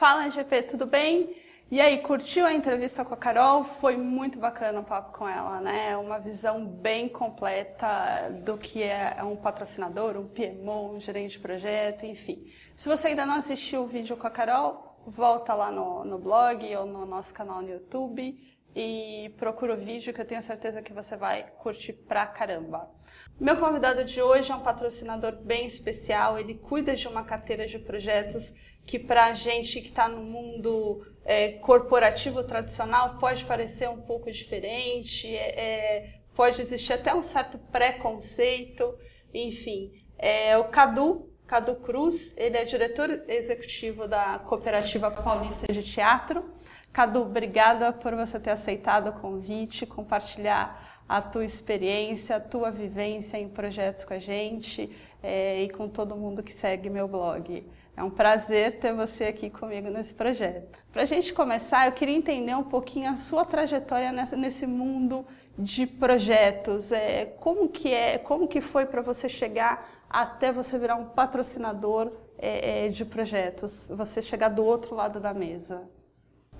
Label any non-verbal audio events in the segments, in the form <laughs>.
Fala, GP, tudo bem? E aí, curtiu a entrevista com a Carol? Foi muito bacana o papo com ela, né? Uma visão bem completa do que é um patrocinador, um PMO, um gerente de projeto, enfim. Se você ainda não assistiu o vídeo com a Carol, volta lá no, no blog ou no nosso canal no YouTube e procura o vídeo que eu tenho certeza que você vai curtir pra caramba. Meu convidado de hoje é um patrocinador bem especial, ele cuida de uma carteira de projetos que para a gente que está no mundo é, corporativo tradicional pode parecer um pouco diferente, é, é, pode existir até um certo preconceito, enfim. É, o Cadu, Cadu Cruz, ele é diretor executivo da Cooperativa Paulista de Teatro. Cadu, obrigada por você ter aceitado o convite, compartilhar a tua experiência, a tua vivência em projetos com a gente é, e com todo mundo que segue meu blog. É um prazer ter você aqui comigo nesse projeto. Para a gente começar, eu queria entender um pouquinho a sua trajetória nessa, nesse mundo de projetos. É, como que é, como que foi para você chegar até você virar um patrocinador é, é, de projetos? Você chegar do outro lado da mesa?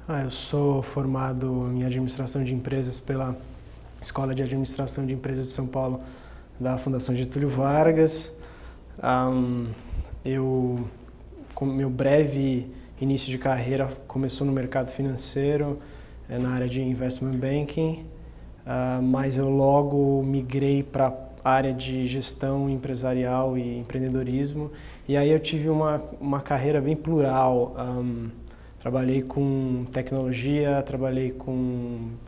Ah, eu sou formado em administração de empresas pela Escola de Administração de Empresas de São Paulo da Fundação Getúlio Vargas. Um, eu meu breve início de carreira começou no mercado financeiro, eh, na área de investment banking, uh, mas eu logo migrei para a área de gestão empresarial e empreendedorismo. E aí eu tive uma, uma carreira bem plural. Trabalhei com tecnologia, trabalhei com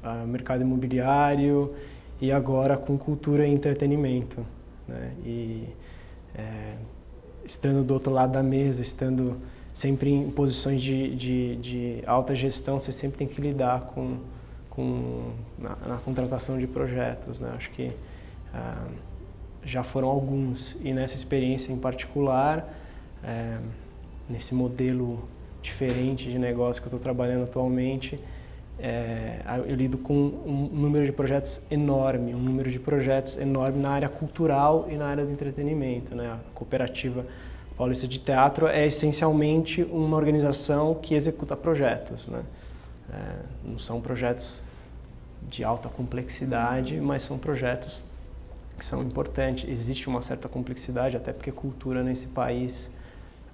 uh, mercado imobiliário e agora com cultura e entretenimento. Né? E, é, estando do outro lado da mesa, estando sempre em posições de, de, de alta gestão, você sempre tem que lidar com, com na, na contratação de projetos. Né? Acho que ah, já foram alguns e nessa experiência em particular, é, nesse modelo diferente de negócio que eu estou trabalhando atualmente, é, eu lido com um número de projetos enorme, um número de projetos enorme na área cultural e na área do entretenimento. Né? A cooperativa Paulista de Teatro é essencialmente uma organização que executa projetos. Né? É, não são projetos de alta complexidade, mas são projetos que são importantes. Existe uma certa complexidade, até porque cultura nesse país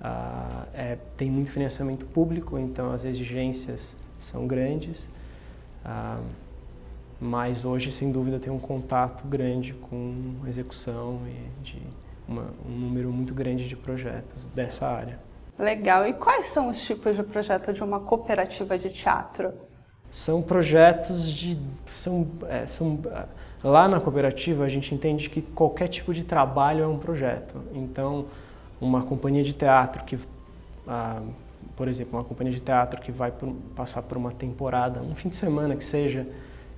ah, é, tem muito financiamento público, então as exigências são grandes. Ah, mas hoje, sem dúvida, tem um contato grande com execução e de uma, um número muito grande de projetos dessa área. Legal. E quais são os tipos de projeto de uma cooperativa de teatro? São projetos de. São, é, são, lá na cooperativa a gente entende que qualquer tipo de trabalho é um projeto. Então, uma companhia de teatro que. Ah, por exemplo, uma companhia de teatro que vai por, passar por uma temporada, um fim de semana que seja,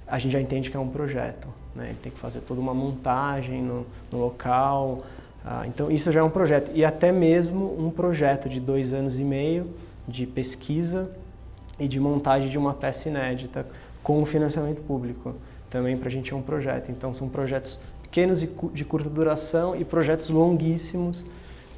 a gente já entende que é um projeto. Né? Ele tem que fazer toda uma montagem no, no local. Ah, então, isso já é um projeto. E até mesmo um projeto de dois anos e meio de pesquisa e de montagem de uma peça inédita com financiamento público. Também para a gente é um projeto. Então, são projetos pequenos de curta duração e projetos longuíssimos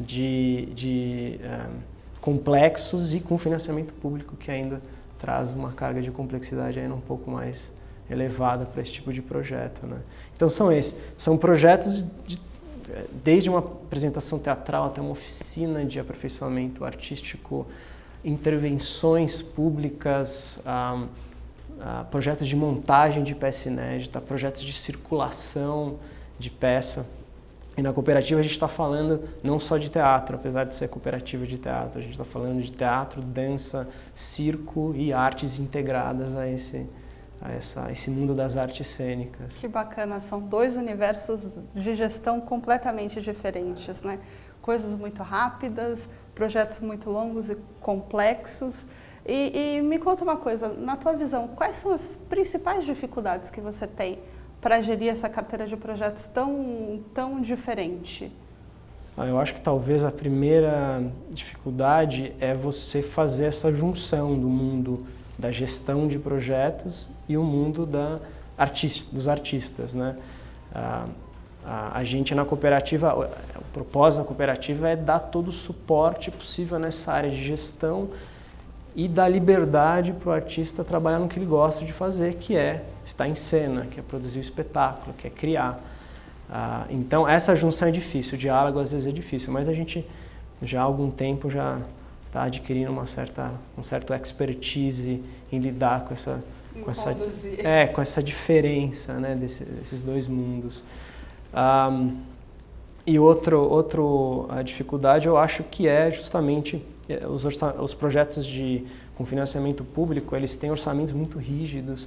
de, de um, complexos e com financiamento público que ainda traz uma carga de complexidade ainda um pouco mais elevada para esse tipo de projeto. Né? Então são esses, são projetos de, desde uma apresentação teatral até uma oficina de aperfeiçoamento artístico, intervenções públicas, ah, ah, projetos de montagem de peça inédita, projetos de circulação de peça. E na cooperativa a gente está falando não só de teatro, apesar de ser cooperativa de teatro, a gente está falando de teatro, dança, circo e artes integradas a esse, a essa, esse mundo das artes cênicas. Que bacana, são dois universos de gestão completamente diferentes, né? Coisas muito rápidas, projetos muito longos e complexos. E, e, me conta uma coisa, na tua visão, quais são as principais dificuldades que você tem para gerir essa carteira de projetos tão, tão diferente? Ah, eu acho que talvez a primeira dificuldade é você fazer essa junção do mundo da gestão de projetos e o mundo da artista, dos artistas, né? Ah, a, gente na cooperativa, o propósito da cooperativa é dar todo o suporte possível nessa área de gestão e dar liberdade para o artista trabalhar no que ele gosta de fazer, que é estar em cena, que é produzir o espetáculo, que é criar. Ah, então essa junção é difícil, o diálogo às vezes é difícil, mas a gente já há algum tempo já está adquirindo uma certa um certo expertise em lidar com essa com essa é com essa diferença né desse, desses dois mundos e outro outro a dificuldade eu acho que é justamente os, os projetos de com financiamento público eles têm orçamentos muito rígidos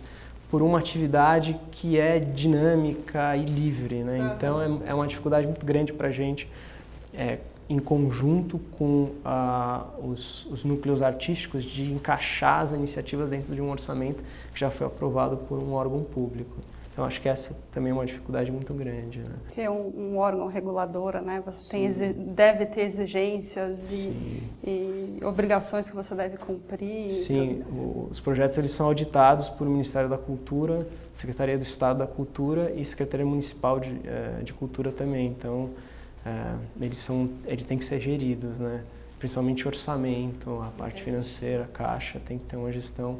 por uma atividade que é dinâmica e livre né uhum. então é, é uma dificuldade muito grande para a gente é, em conjunto com ah, os, os, núcleos artísticos, de encaixar as iniciativas dentro de um orçamento que já foi aprovado por um órgão público. Então, acho que essa também é uma dificuldade muito grande. Né? Ter um, um órgão regulador, né? Você tem, deve ter exigências e, e, obrigações que você deve cumprir. Sim, os projetos eles são auditados por Ministério da Cultura, Secretaria do Estado da Cultura e Secretaria Municipal de, eh, de Cultura também. Então, é, eles são eles têm que ser geridos né principalmente orçamento a parte financeira a caixa tem que ter uma gestão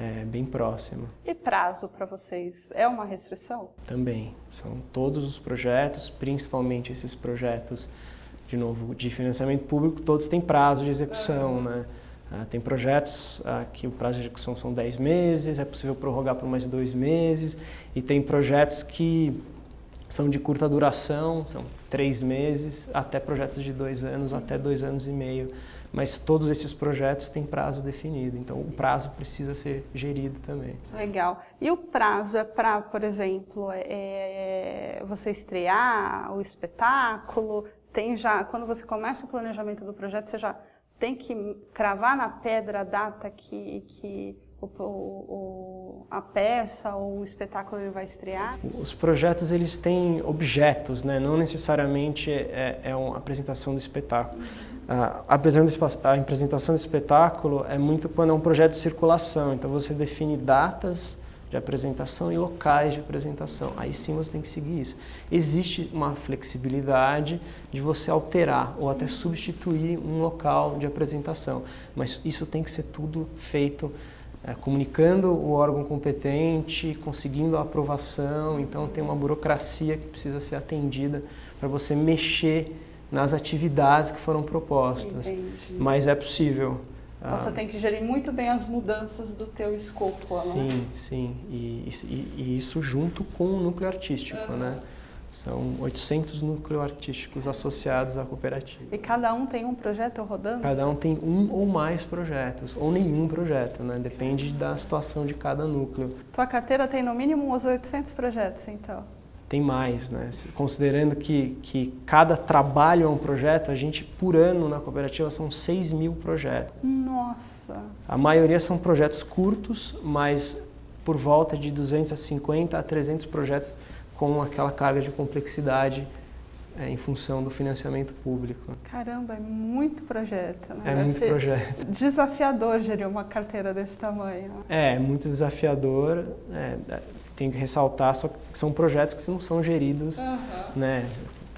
é, bem próxima e prazo para vocês é uma restrição também são todos os projetos principalmente esses projetos de novo de financiamento público todos têm prazo de execução uhum. né ah, tem projetos ah, que o prazo de execução são 10 meses, é possível prorrogar por mais dois meses, e tem projetos que são de curta duração, são três meses, até projetos de dois anos, até dois anos e meio. Mas todos esses projetos têm prazo definido, então o prazo precisa ser gerido também. Legal. E o prazo é para, por exemplo, é, é você estrear o espetáculo? Tem já, quando você começa o planejamento do projeto, você já tem que cravar na pedra a data que, que o, o, a peça ou o espetáculo ele vai estrear? Os projetos eles têm objetos, né? não necessariamente é, é uma apresentação do espetáculo. A, a apresentação do espetáculo é muito quando é um projeto de circulação, então você define datas de apresentação e locais de apresentação. Aí sim você tem que seguir isso. Existe uma flexibilidade de você alterar ou até substituir um local de apresentação, mas isso tem que ser tudo feito é, comunicando o órgão competente, conseguindo a aprovação, então tem uma burocracia que precisa ser atendida para você mexer nas atividades que foram propostas. Entendi. Mas é possível. Você ah, tem que gerir muito bem as mudanças do teu escopo. Sim, né? sim. E, e, e, isso junto com o núcleo artístico, uhum. né? São 800 núcleos artísticos associados à cooperativa. E cada um tem um projeto rodando? Cada um tem um ou mais projetos, ou nenhum projeto, né? Depende da situação de cada núcleo. Tua carteira tem no mínimo uns 800 projetos, então? Tem mais, né? Considerando que, que cada trabalho é um projeto, a gente, por ano na cooperativa, são 6 mil projetos. Nossa! A maioria são projetos curtos, mas por volta de 250 a 300 projetos com aquela carga de complexidade é, em função do financiamento público. Caramba, é muito projeto. Né? É Deve muito projeto. <laughs> Desafiador gerir uma carteira desse tamanho. É, muito desafiador. É, é tenho que ressaltar só que são projetos que não são geridos uhum. né,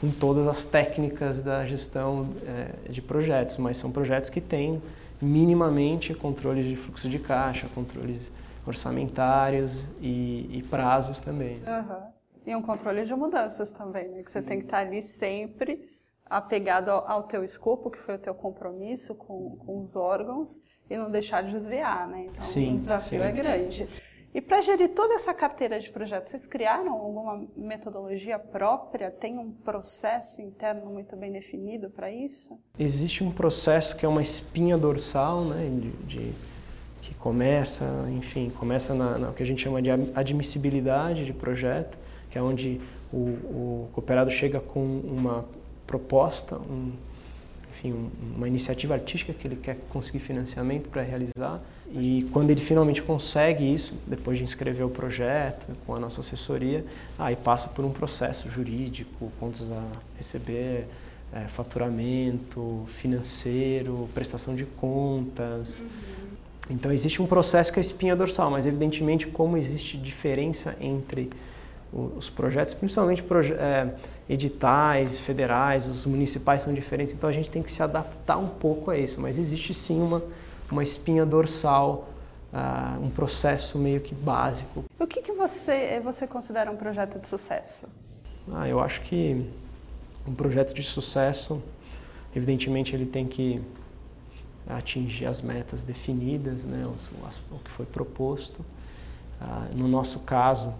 com todas as técnicas da gestão é, de projetos, mas são projetos que têm minimamente controles de fluxo de caixa, controles orçamentários e, e prazos também. Uhum. E um controle de mudanças também, né? Que você tem que estar ali sempre apegado ao, ao teu escopo, que foi o teu compromisso com, com os órgãos, e não deixar de desviar, né? Então, sim, o desafio sim. é grande. E para gerir toda essa carteira de projetos, vocês criaram alguma metodologia própria? Tem um processo interno muito bem definido para isso? Existe um processo que é uma espinha dorsal, né, de, de que começa, enfim, começa na, na, que a gente chama de admissibilidade de projeto, que é onde o, o cooperado chega com uma proposta, um, enfim, uma iniciativa artística que ele quer conseguir financiamento para realizar. E quando ele finalmente consegue isso, depois de inscrever o projeto com a nossa assessoria, aí passa por um processo jurídico, contas a receber, é, faturamento financeiro, prestação de contas. Uhum. Então existe um processo que é espinha dorsal, mas evidentemente como existe diferença entre os projetos, principalmente proje é, editais federais, os municipais são diferentes, então a gente tem que se adaptar um pouco a isso, mas existe sim uma, uma espinha dorsal, uh, um processo meio que básico. O que, que você, você considera um projeto de sucesso? Ah, eu acho que um projeto de sucesso, evidentemente ele tem que atingir as metas definidas, né, o, o que foi proposto. Uh, no nosso caso,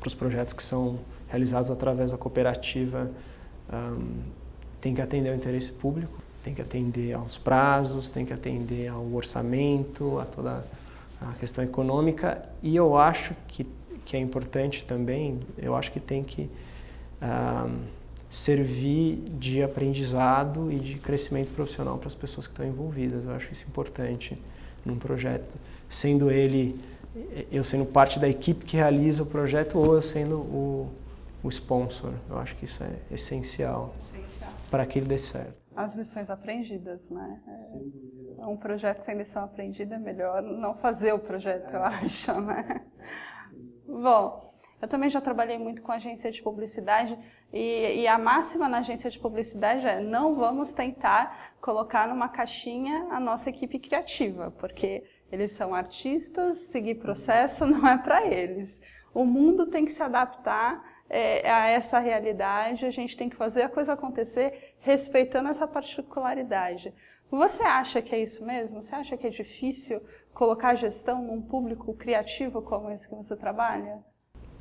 para os projetos que são realizados através da cooperativa um, tem que atender ao interesse público, tem que atender aos prazos, tem que atender ao orçamento, a toda a questão econômica e eu acho que, que é importante também, eu acho que tem que um, servir de aprendizado e de crescimento profissional para as pessoas que estão envolvidas. Eu acho isso importante num projeto, sendo ele eu sendo parte da equipe que realiza o projeto ou eu sendo o, o sponsor. Eu acho que isso é essencial, essencial. para que ele dê certo. As lições aprendidas, né? É, um projeto sem lição aprendida é melhor não fazer o projeto, é. eu acho, né? Bom, eu também já trabalhei muito com agência de publicidade e, e, a máxima na agência de publicidade é não vamos tentar colocar numa caixinha a nossa equipe criativa, porque eles são artistas, seguir processo <laughs> não é para eles. O mundo tem que se adaptar é, a essa realidade, a gente tem que fazer a coisa acontecer respeitando essa particularidade. Você acha que é isso mesmo? Você acha que é difícil colocar gestão num público criativo como esse que você trabalha?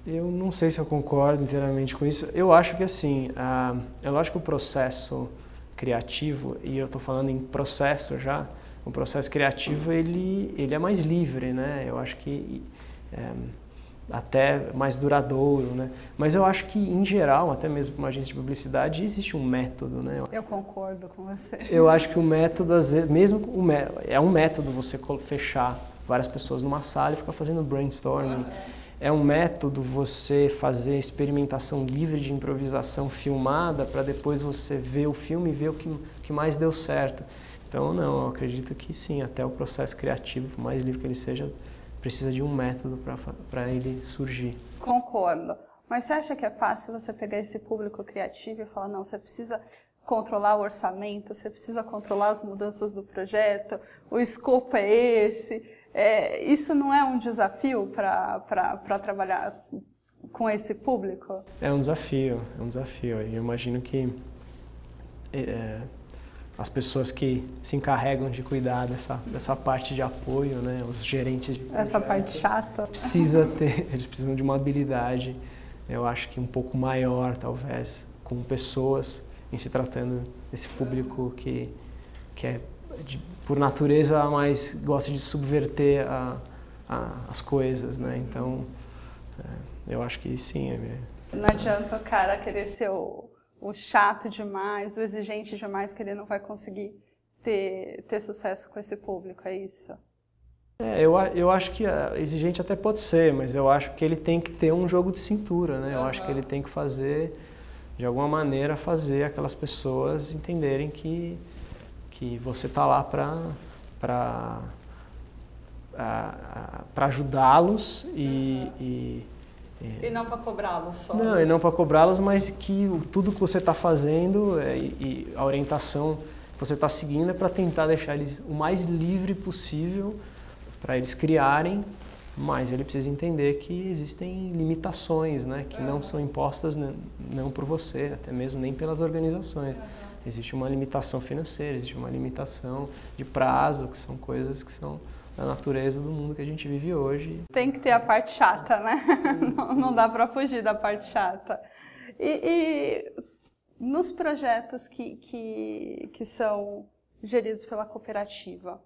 Eu não sei se eu concordo inteiramente com isso. Eu acho que assim, uh, é lógico que o processo criativo, e eu estou falando em processo já, o processo criativo ele, ele é mais livre, né? Eu acho que é, até mais duradouro, né? Mas eu acho que em geral, até mesmo para uma agência de publicidade, existe um método, né? Eu concordo com você. Eu acho que o método, às vezes, mesmo o é um método você fechar várias pessoas numa sala e ficar fazendo brainstorming. É um método você fazer experimentação livre de improvisação filmada para depois você ver o filme e ver o que, que mais deu certo. Então, não, eu acredito que sim, até o processo criativo, por mais livre que ele seja, precisa de um método para ele surgir. Concordo. Mas você acha que é fácil você pegar esse público criativo e falar, não, você precisa controlar o orçamento, você precisa controlar as mudanças do projeto, o escopo é esse. É, isso não é um desafio para trabalhar com esse público? É um desafio, é um desafio. Eu imagino que é, as pessoas que se encarregam de cuidar dessa, dessa parte de apoio, né, os gerentes de essa parte chata precisa ter, <laughs> eles precisam de uma habilidade, eu acho que um pouco maior talvez, com pessoas em se tratando desse público que que é de, por natureza mais gosta de subverter a, a, as coisas, né? Então é, eu acho que sim. É, não adianta o cara querer ser o o chato demais, o exigente demais, que ele não vai conseguir ter, ter sucesso com esse público, é isso? É, eu, eu acho que exigente até pode ser, mas eu acho que ele tem que ter um jogo de cintura, né? Eu acho que ele tem que fazer, de alguma maneira, fazer aquelas pessoas entenderem que, que você está lá para para ajudá-los e, uhum. e. E não para cobrá-los só. Não, né? e não para cobrá-los, mas que tudo que você está fazendo é, e, a orientação que você está seguindo é para tentar deixar eles o mais livre possível para eles criarem, mas ele precisa entender que existem limitações, né, que não são impostas não por você, até mesmo nem pelas organizações. Existe uma limitação financeira, existe uma limitação de prazo, que são coisas que são da natureza do mundo que a gente vive hoje. Tem que ter a parte chata, né? Sim, <laughs> não, sim. não, dá para fugir da parte chata. E, e nos projetos que, que, que, são geridos pela cooperativa,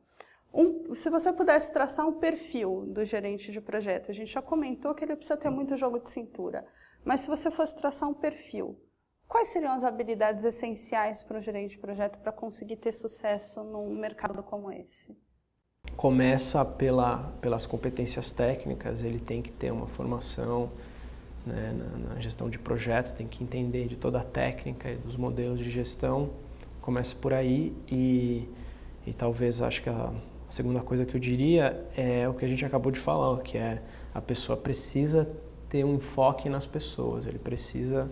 um, se você pudesse traçar um perfil do gerente de projeto, a gente já comentou que ele precisa ter muito jogo de cintura, mas se você fosse traçar um perfil, Quais seriam as habilidades essenciais para um gerente de projeto para conseguir ter sucesso num mercado como esse? Começa pela, pelas competências técnicas, ele tem que ter uma formação né, na, na, gestão de projetos, tem que entender de toda a técnica e dos modelos de gestão. Começa por aí e, e talvez acho que a segunda coisa que eu diria é o que a gente acabou de falar, que é a pessoa precisa ter um enfoque nas pessoas, ele precisa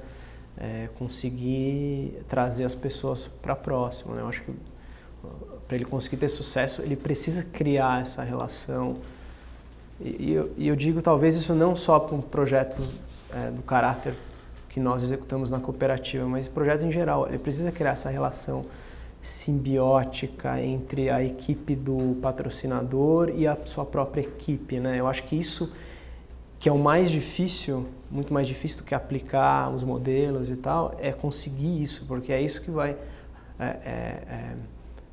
é, conseguir trazer as pessoas para próximo. Né? Eu acho que para ele conseguir ter sucesso, ele precisa criar essa relação. E, e, eu, e eu, digo talvez isso não só com projetos é, do caráter que nós executamos na cooperativa, mas projetos em geral. Ele precisa criar essa relação simbiótica entre a equipe do patrocinador e a sua própria equipe, né? Eu acho que isso que é o mais difícil, muito mais difícil do que aplicar os modelos e tal, é conseguir isso, porque é isso que vai é, é,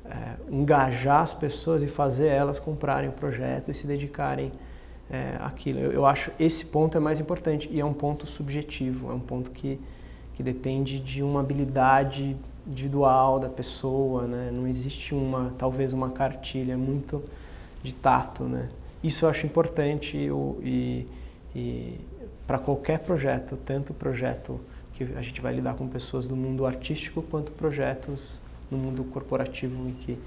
é, engajar as pessoas e fazer elas comprarem o projeto e se dedicarem é, àquilo. Eu, eu, acho esse ponto é mais importante e é um ponto subjetivo, é um ponto que, que depende de uma habilidade individual da pessoa, né? não existe uma, talvez uma cartilha, muito de tato, né? Isso eu acho importante e, e para qualquer projeto, tanto projeto que a gente vai lidar com pessoas do mundo artístico, quanto projetos no mundo corporativo em que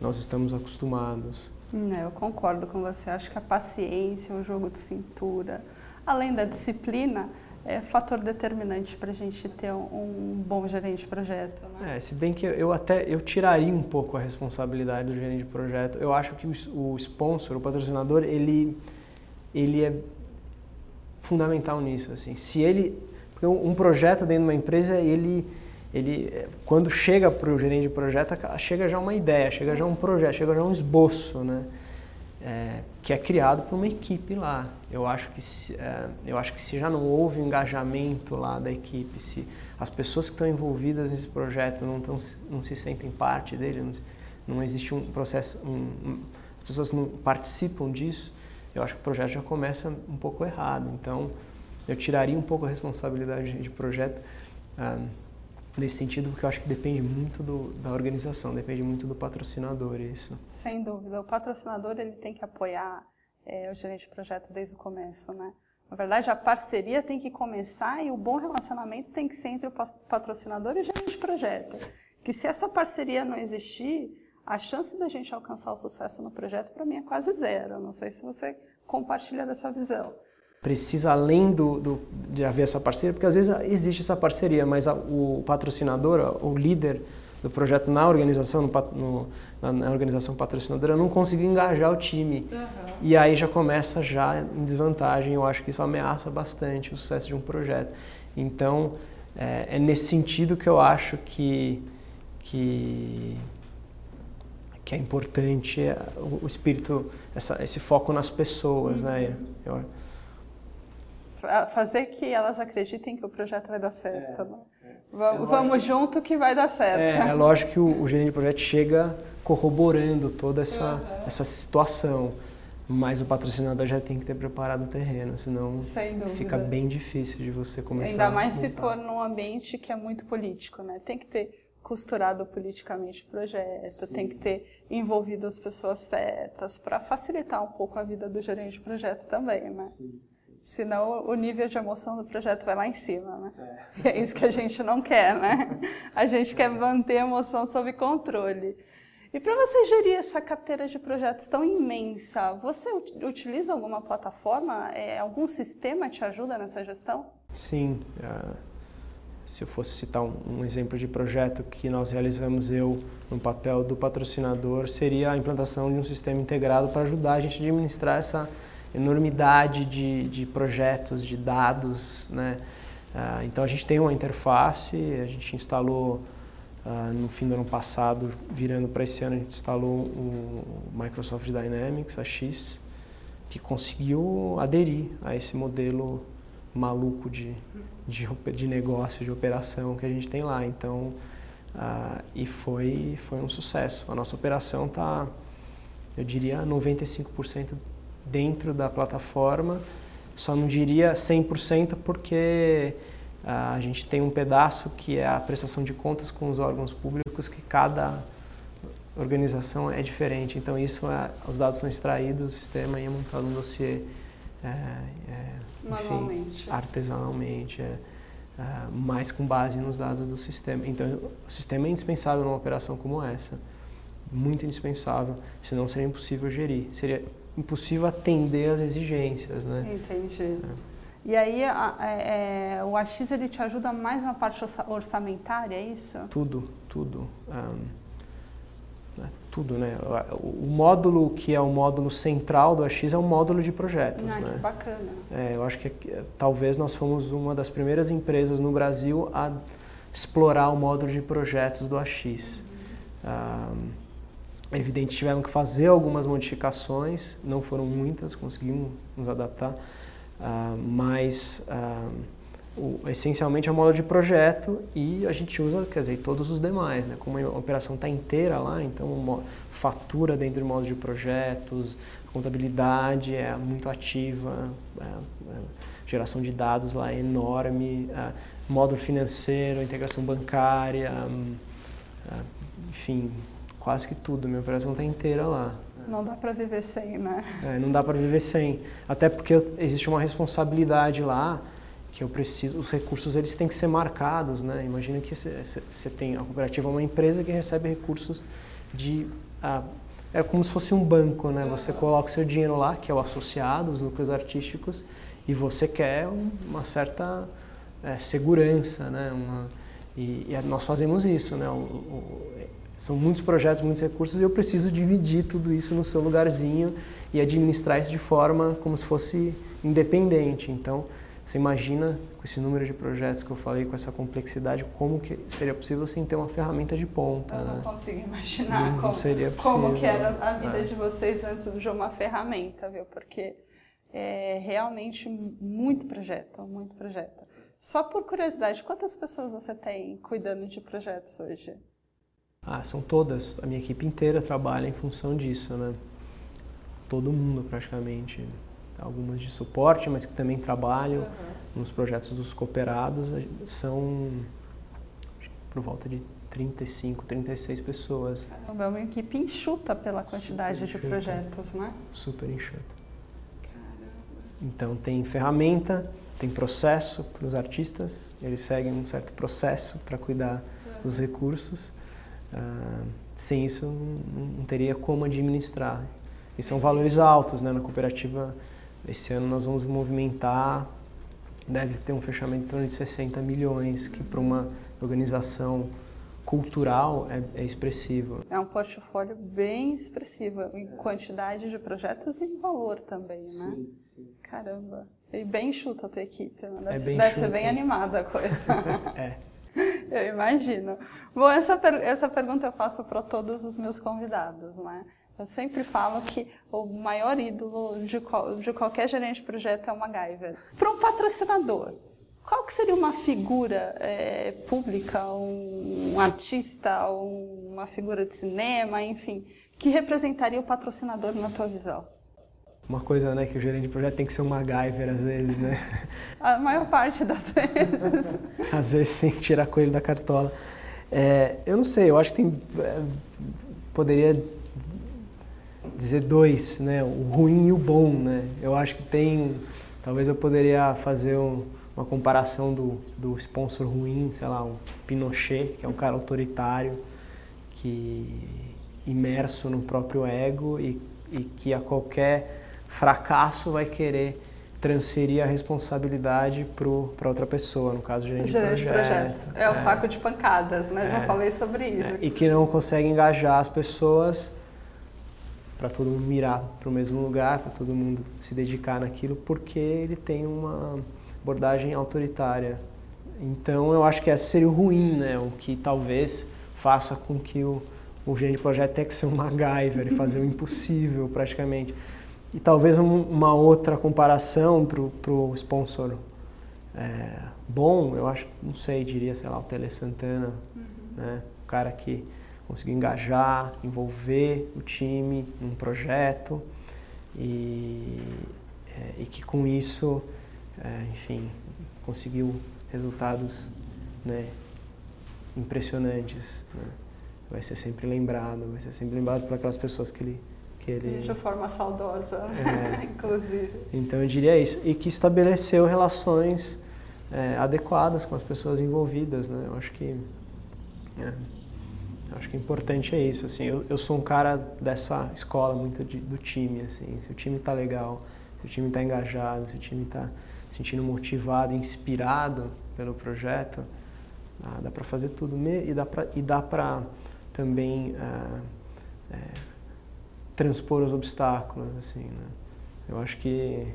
nós estamos acostumados. É, eu concordo com você. Acho que a paciência, o jogo de cintura, além da disciplina, é fator determinante para a gente ter um, um, bom gerente de projeto. Né? É, se bem que eu até eu tiraria um pouco a responsabilidade do gerente de projeto. Eu acho que o, o sponsor, o patrocinador, ele ele é fundamental nisso. Assim. Se ele, porque um projeto dentro de uma empresa, ele, ele quando chega para o gerente de projeto, chega já uma ideia, chega já um projeto, chega já um esboço, né? É, que é criado por uma equipe lá. Eu acho que se, é, eu acho que se já não houve engajamento lá da equipe, se as pessoas que estão envolvidas nesse projeto não, tão, não se sentem parte dele, não, não existe um processo, um, um, as pessoas não participam disso, eu acho que o projeto já começa um pouco errado. Então, eu tiraria um pouco a responsabilidade de projeto ah, nesse sentido, porque eu acho que depende muito do, da organização, depende muito do patrocinador isso. Sem dúvida, o patrocinador ele tem que apoiar é, o gerente de projeto desde o começo, né? Na verdade, a parceria tem que começar e o bom relacionamento tem que ser entre o patrocinador e o gerente de projeto. Que se essa parceria não existir, a chance da gente alcançar o sucesso no projeto, para mim, é quase zero. Não sei se você compartilha dessa visão. Precisa, além do, do, de haver essa parceria, porque às vezes existe essa parceria, mas a, o patrocinador, o líder do projeto na organização, no, no, na, organização patrocinadora, não conseguiu engajar o time. Uhum. E aí já começa já em desvantagem. Eu acho que isso ameaça bastante o sucesso de um projeto. Então, é, é nesse sentido que eu acho que, que que é importante é o, espírito, essa, esse foco nas pessoas, né? uhum. né? Eu... Fazer que elas acreditem que o projeto vai dar certo. É, né? é. Vamos, é vamos junto que vai dar certo. É, é lógico que o, o, gerente de projeto chega corroborando toda essa, uhum. essa situação, mas o patrocinador já tem que ter preparado o terreno, senão fica bem difícil de você começar. Ainda mais se for num ambiente que é muito político, né? Tem que ter costurado politicamente o projeto, Sim. tem que ter envolvido as pessoas certas para facilitar um pouco a vida do gerente de projeto também, né? Sim, sim. Senão o nível de emoção do projeto vai lá em cima, né? É. E <laughs> é isso que a gente não quer, né? A gente quer manter a emoção sob controle. E para você gerir essa carteira de projetos tão imensa, você utiliza alguma plataforma? É, algum sistema te ajuda nessa gestão? Sim. Uh se eu fosse citar um, um, exemplo de projeto que nós realizamos eu no papel do patrocinador, seria a implantação de um sistema integrado para ajudar a gente a administrar essa enormidade de, de projetos, de dados. Né? Ah, então a gente tem uma interface, a gente instalou ah, no fim do ano passado, virando para esse ano, a gente instalou o Microsoft Dynamics, a X, que conseguiu aderir a esse modelo maluco de, de, de negócio, de operação que a gente tem lá. Então, uh, e foi, foi um sucesso. A nossa operação está, eu diria, 95% dentro da plataforma. Só não diria 100% porque a gente tem um pedaço que é a prestação de contas com os órgãos públicos, que cada organização é diferente. Então, isso é, os dados são extraídos do sistema e é montado um dossiê é, é, enfim, artesanalmente, é, é, mas com base nos dados do sistema. Então, o sistema é indispensável numa operação como essa, muito indispensável, senão seria impossível gerir, seria impossível atender às exigências, né? Entendi. É. E aí a, é, é, o AX ele te ajuda mais na parte orçamentária, é isso? Tudo, tudo. Um, tudo, né? O módulo que é o módulo central do AX é o módulo de projetos. Ah, né? que bacana. É, eu acho que talvez nós fomos uma das primeiras empresas no Brasil a explorar o módulo de projetos do AX. Ah, é evidente, tivemos que fazer algumas modificações, não foram muitas, conseguimos nos adaptar, ah, mas ah, o, essencialmente é o módulo de projeto e a gente usa, quer dizer, todos os demais, né? Como a operação está inteira lá, então fatura dentro do módulo de projetos, contabilidade é muito ativa, é, é, geração de dados lá é enorme, é, módulo financeiro, integração bancária, é, enfim, quase que tudo. Minha operação está inteira lá. Não dá para viver sem, né? É, não dá para viver sem. Até porque existe uma responsabilidade lá que eu preciso, os recursos eles têm que ser marcados, né? Imagina que você tem a cooperativa é uma empresa que recebe recursos de ah, é como se fosse um banco, né? Você coloca o seu dinheiro lá, que é o associado, os núcleos artísticos, e você quer uma certa é, segurança, né? Uma, e, e, nós fazemos isso, né? O, o, são muitos projetos, muitos recursos, e eu preciso dividir tudo isso no seu lugarzinho e administrar isso de forma como se fosse independente. Então, você imagina, com esse número de projetos que eu falei, com essa complexidade, como que seria possível sem ter uma ferramenta de ponta? Eu não né? consigo imaginar não, como, seria como que era a vida é. de vocês antes de uma ferramenta, viu? Porque é realmente muito projeto, muito projeto. Só por curiosidade, quantas pessoas você tem cuidando de projetos hoje? Ah, são todas. A minha equipe inteira trabalha em função disso, né? Todo mundo praticamente algumas de suporte, mas que também trabalham uhum. nos projetos dos cooperados, são por volta de 35, 36 pessoas. Caramba, é uma equipe enxuta pela quantidade de projetos, né? Super enxuta. Então tem ferramenta, tem processo para os artistas, eles seguem um certo processo para cuidar uhum. dos recursos. Uh, sem isso não, não teria como administrar. E são valores altos, né? Na cooperativa esse ano nós vamos movimentar, deve ter um fechamento em torno de 60 milhões, que para uma organização cultural é, é, expressivo. É um portfólio bem expressivo em quantidade de projetos e em valor também, né? Sim, sim. Caramba. E bem enxuta a tua equipe, né? Deve, é bem deve ser bem animada a coisa. <laughs> é. <laughs> Eu imagino. Bom, essa, per essa pergunta eu faço para todos os meus convidados, né? Eu sempre falo que o maior ídolo de, de qualquer gerente de projeto é o MacGyver. Para um patrocinador, qual que seria uma figura é, pública, um, um artista, um, uma figura de cinema, enfim, que representaria o patrocinador na tua visão? Uma coisa, né, que o gerente de projeto tem que ser um MacGyver às vezes, né? <laughs> A maior parte das <laughs> vezes. às vezes tem que tirar coelho da cartola. É, eu não sei, eu acho que tem... É, poderia dizer dois, né? O ruim e o bom, né? Eu acho que tem, talvez eu poderia fazer um, uma comparação do, do sponsor ruim, sei lá, o Pinochet, que é um cara autoritário, que imerso no próprio ego e, e que a qualquer fracasso vai querer transferir a responsabilidade para outra pessoa, no caso, gerente, gerente de projetos. projetos. É o é. saco de pancadas, né? É. Já falei sobre isso. É. E que não consegue engajar as pessoas para todo mundo mirar para o mesmo lugar, para todo mundo se dedicar naquilo, porque ele tem uma abordagem autoritária. Então eu acho que esse seria o ruim, né? O que talvez faça com que o, o gerente de projeto tenha que ser um MacGyver e fazer o impossível praticamente. E talvez um, uma outra comparação para o sponsor é, bom, eu acho, não sei, diria, sei lá, o Tele Santana, uhum. né? O cara que conseguiu engajar, envolver o time num projeto e, é, e que com isso, é, enfim, conseguiu resultados né, impressionantes. Né? Vai ser sempre lembrado, vai ser sempre lembrado por aquelas pessoas que ele que ele... De forma saudosa, é. <laughs> inclusive. Então eu diria isso. E que estabeleceu relações é, adequadas com as pessoas envolvidas, né? Eu acho que... É, acho que é importante é isso, assim. Eu, eu sou um cara dessa escola muito de, do time, assim. Se o time está legal, se o time está engajado, se o time está sentindo motivado, inspirado pelo projeto, ah, dá para fazer tudo. E dá para também... Ah, é, transpor os obstáculos, assim, né? Eu acho que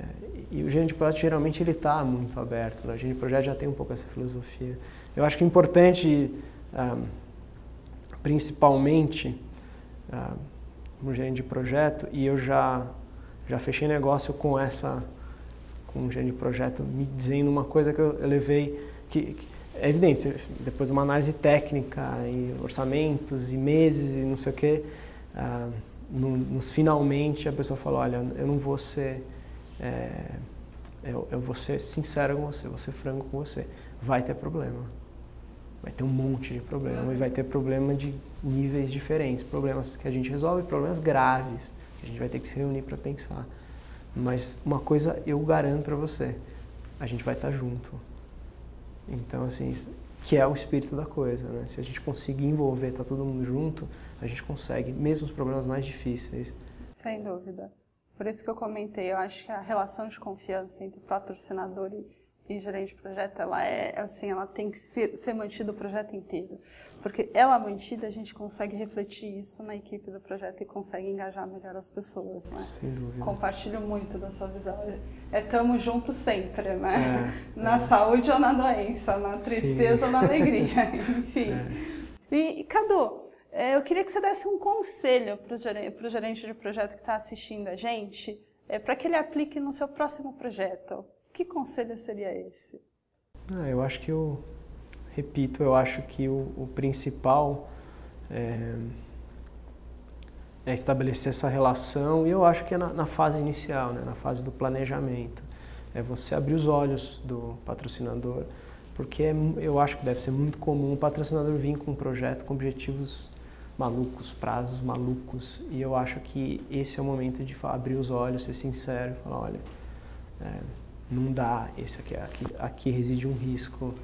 é, e o gerente de projeto geralmente ele está muito aberto, né? o gerente de projeto já tem um pouco essa filosofia. Eu acho que é importante, ah, principalmente, ah, um gerente de projeto, e eu já, já fechei negócio com essa, com um gerente de projeto me dizendo uma coisa que eu, eu levei, que, que, é evidente, depois de uma análise técnica e orçamentos e meses e não sei o quê, ah, no, nos finalmente a pessoa falou, olha, eu não vou ser, é, eu, eu vou ser sincero com você, vou ser franco com você, vai ter problema. Vai ter um monte de problema e vai ter problema de níveis diferentes, problemas que a gente resolve, problemas graves, que a gente vai ter que se reunir para pensar. Mas uma coisa eu garanto para você, a gente vai estar tá junto. Então, assim, que é o espírito da coisa, né? Se a gente conseguir envolver, tá todo mundo junto, a gente consegue, mesmo os problemas mais difíceis. Sem dúvida. Por isso que eu comentei, eu acho que a relação de confiança entre patrocinador e e gerente de projeto, ela é assim, ela tem que ser, ser mantida o projeto inteiro. Porque ela mantida, a gente consegue refletir isso na equipe do projeto e consegue engajar melhor as pessoas, né? Sem dúvida. Compartilho muito da sua visão. É tamo junto sempre, né? É, <laughs> na é. saúde ou na doença, na tristeza Sim. ou na alegria, <laughs> enfim. É. E, Cadu, é, eu queria que você desse um conselho para o gerente, gerente de projeto que está assistindo a gente, é, para que ele aplique no seu próximo projeto. Que conselho seria esse? Ah, eu acho que eu repito, eu acho que o, o principal é, é, estabelecer essa relação e eu acho que é na, na fase inicial, né, na fase do planejamento. É você abrir os olhos do patrocinador, porque é, eu acho que deve ser muito comum o patrocinador vir com um projeto com objetivos malucos, prazos malucos, e eu acho que esse é o momento de abrir os olhos, ser sincero, falar, olha, é, não dá, esse aqui, aqui, aqui reside um risco.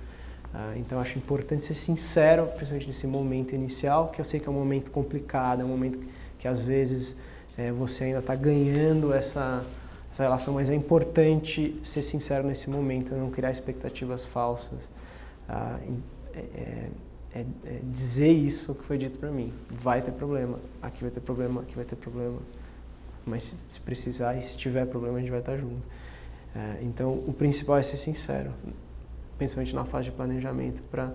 Ah, então acho importante ser sincero, principalmente nesse momento inicial, que eu sei que é um momento complicado, é um momento que às vezes é, você ainda está ganhando essa, essa relação, mas é importante ser sincero nesse momento, não criar expectativas falsas. Ah, é, é, é, é dizer isso que foi dito para mim. Vai ter problema, aqui vai ter problema, aqui vai ter problema. Mas se, se precisar e se tiver problema, a gente vai estar junto. É, então, o principal é ser sincero, principalmente na fase de planejamento, para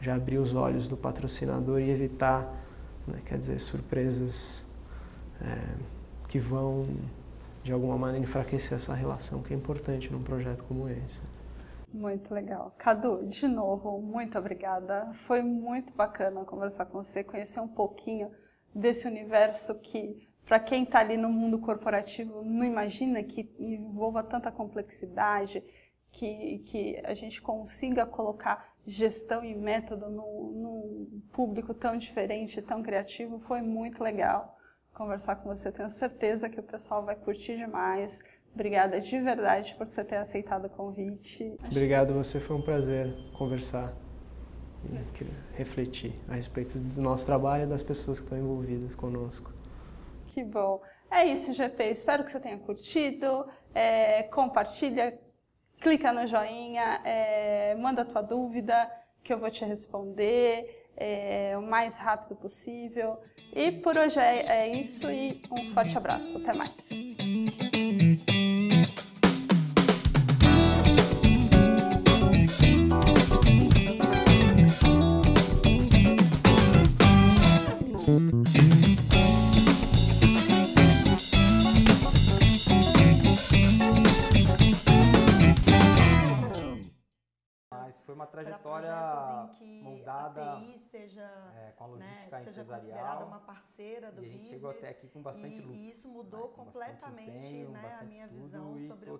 já abrir os olhos do patrocinador e evitar, né, quer dizer, surpresas é, que vão, de alguma maneira, enfraquecer essa relação que é importante num projeto como esse. Muito legal. Cadu, de novo, muito obrigada. Foi muito bacana conversar com você, conhecer um pouquinho desse universo que para quem está ali no mundo corporativo, não imagina que envolva tanta complexidade, que, que a gente consiga colocar gestão e método num, público tão diferente, tão criativo, foi muito legal conversar com você. Tenho certeza que o pessoal vai curtir demais. Obrigada de verdade por você ter aceitado o convite. Obrigado, você foi um prazer conversar e refletir a respeito do nosso trabalho e das pessoas que estão envolvidas conosco. Que bom. É isso, GP. Espero que você tenha curtido. É, compartilha, clica no joinha, é, manda a tua dúvida que eu vou te responder é, o mais rápido possível. E por hoje é, é isso e um forte abraço. Até mais. Seja, é, com a logística né, seja considerada uma parceira do e a gente chegou até aqui com bastante e, lucro. E isso mudou né, completamente né, a minha visão sobre o